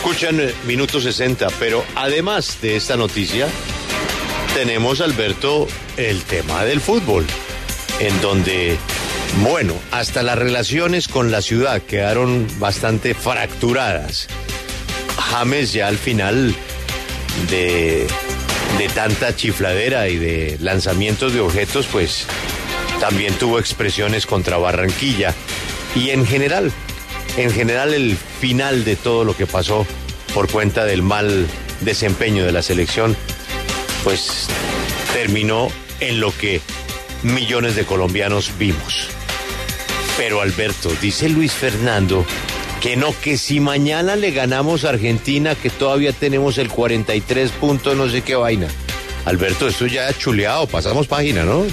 Escuchan eh, Minuto 60, pero además de esta noticia, tenemos, Alberto, el tema del fútbol, en donde, bueno, hasta las relaciones con la ciudad quedaron bastante fracturadas. James ya al final de, de tanta chifladera y de lanzamientos de objetos, pues también tuvo expresiones contra Barranquilla. Y en general, en general el final de todo lo que pasó por cuenta del mal desempeño de la selección, pues terminó en lo que millones de colombianos vimos. Pero Alberto, dice Luis Fernando, que no, que si mañana le ganamos a Argentina, que todavía tenemos el 43 puntos, no sé qué vaina. Alberto, esto ya chuleado, pasamos página, ¿no?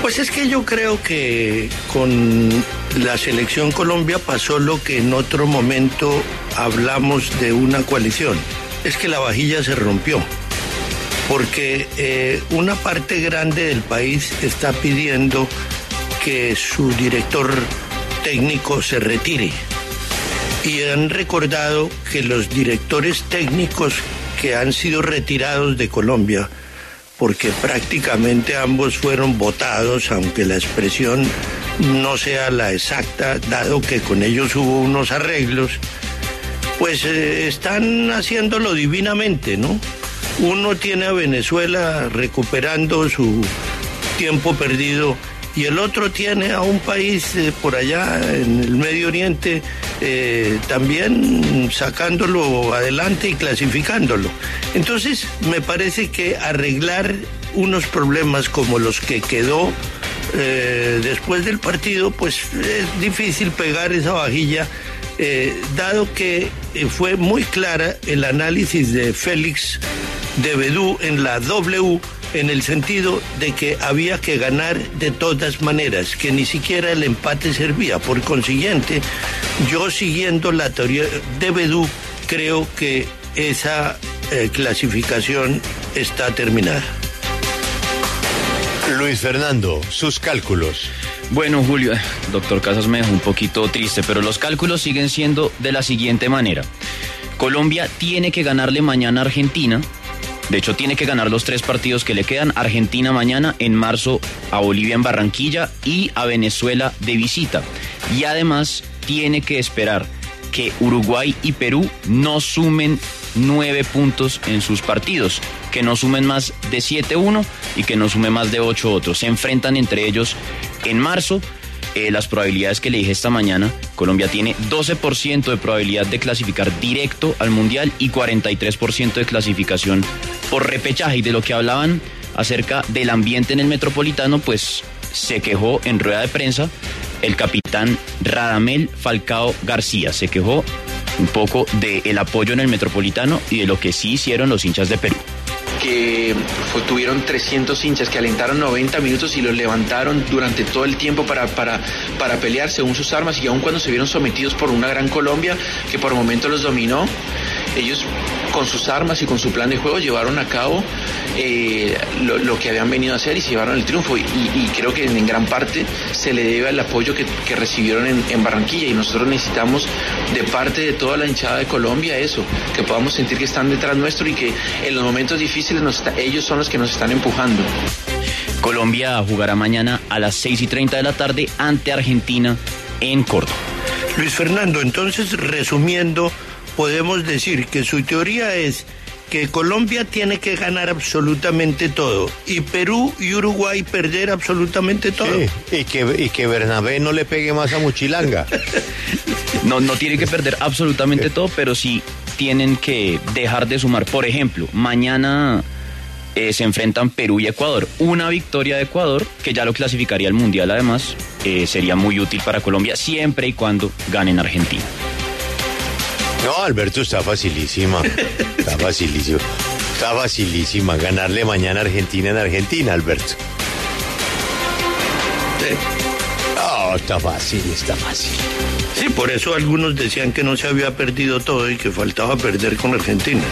Pues es que yo creo que con la selección Colombia pasó lo que en otro momento hablamos de una coalición. Es que la vajilla se rompió. Porque eh, una parte grande del país está pidiendo que su director técnico se retire. Y han recordado que los directores técnicos que han sido retirados de Colombia, porque prácticamente ambos fueron votados, aunque la expresión no sea la exacta, dado que con ellos hubo unos arreglos, pues eh, están haciéndolo divinamente, ¿no? Uno tiene a Venezuela recuperando su tiempo perdido y el otro tiene a un país eh, por allá en el Medio Oriente eh, también sacándolo adelante y clasificándolo. Entonces, me parece que arreglar unos problemas como los que quedó eh, después del partido, pues es difícil pegar esa vajilla, eh, dado que eh, fue muy clara el análisis de Félix de Bedú en la W en el sentido de que había que ganar de todas maneras, que ni siquiera el empate servía. Por consiguiente, yo siguiendo la teoría de Bedú, creo que esa clasificación está terminada. Luis Fernando, sus cálculos. Bueno, Julio, doctor Casas me dejó un poquito triste, pero los cálculos siguen siendo de la siguiente manera. Colombia tiene que ganarle mañana a Argentina. De hecho, tiene que ganar los tres partidos que le quedan. Argentina mañana, en marzo a Bolivia en Barranquilla y a Venezuela de visita. Y además tiene que esperar que Uruguay y Perú no sumen nueve puntos en sus partidos, que no sumen más de 7-1 y que no sumen más de 8 otros. Se enfrentan entre ellos en marzo. Eh, las probabilidades que le dije esta mañana, Colombia tiene 12% de probabilidad de clasificar directo al Mundial y 43% de clasificación por repechaje. Y de lo que hablaban acerca del ambiente en el Metropolitano, pues se quejó en rueda de prensa el capitán Radamel Falcao García. Se quejó un poco del apoyo en el Metropolitano y de lo que sí hicieron los hinchas de Perú. Que tuvieron 300 hinchas que alentaron 90 minutos y los levantaron durante todo el tiempo para, para, para pelear según sus armas y aun cuando se vieron sometidos por una gran Colombia que por momento los dominó, ellos con sus armas y con su plan de juego llevaron a cabo eh, lo, lo, que habían venido a hacer y se llevaron el triunfo. Y, y creo que en gran parte se le debe al apoyo que, que recibieron en, en, Barranquilla. Y nosotros necesitamos de parte de toda la hinchada de Colombia eso, que podamos sentir que están detrás nuestro y que en los momentos difíciles nos está, ellos son los que nos están empujando. Colombia jugará mañana a las 6 y 30 de la tarde ante Argentina en Córdoba. Luis Fernando, entonces resumiendo, podemos decir que su teoría es que Colombia tiene que ganar absolutamente todo y Perú y Uruguay perder absolutamente todo. Sí, y, que, y que Bernabé no le pegue más a Muchilanga. No, no tiene que perder absolutamente todo, pero sí tienen que dejar de sumar. Por ejemplo, mañana eh, se enfrentan Perú y Ecuador. Una victoria de Ecuador, que ya lo clasificaría al Mundial además, eh, sería muy útil para Colombia siempre y cuando ganen Argentina. No, Alberto, está facilísima. Está facilísimo. Está facilísima ganarle mañana a Argentina en Argentina, Alberto. No, está fácil, está fácil. Sí, por eso algunos decían que no se había perdido todo y que faltaba perder con Argentina.